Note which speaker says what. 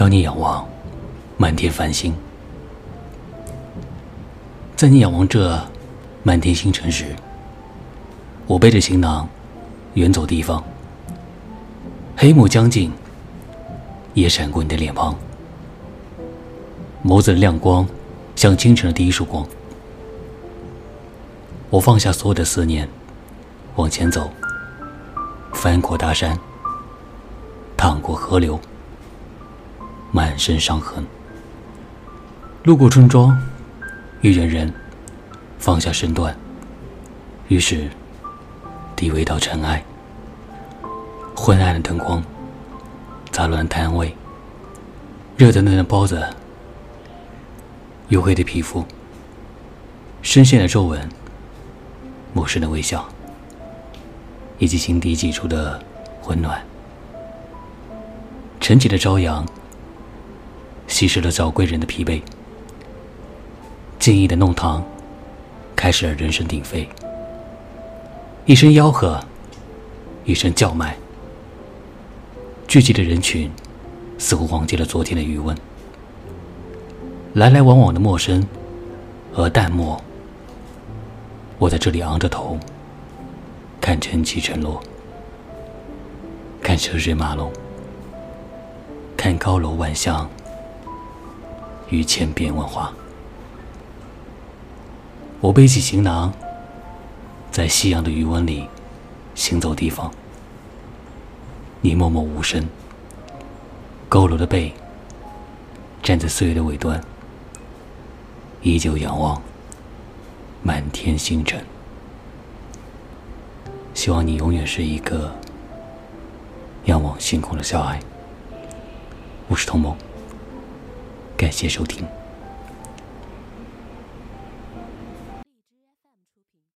Speaker 1: 当你仰望满天繁星，在你仰望这满天星辰时，我背着行囊远走地方。黑幕将近，也闪过你的脸庞，眸子的亮光像清晨的第一束光。我放下所有的思念，往前走，翻过大山，趟过河流，满身伤痕。路过村庄，遇见人，放下身段，于是低微到尘埃。昏暗的灯光，杂乱的摊位，热腾腾的包子，黝黑的皮肤，深陷的皱纹。陌生的微笑，以及心底挤出的温暖。晨起的朝阳，稀释了早归人的疲惫。静谧的弄堂，开始了人声鼎沸。一声吆喝，一声叫卖。聚集的人群，似乎忘记了昨天的余温。来来往往的陌生，和淡漠。我在这里昂着头，看晨起晨落，看车水马龙，看高楼万象与千变万化。我背起行囊，在夕阳的余温里行走地方。你默默无声，佝偻的背，站在岁月的尾端，依旧仰望。满天星辰，希望你永远是一个仰望星空的小孩。我是童梦，感谢收听。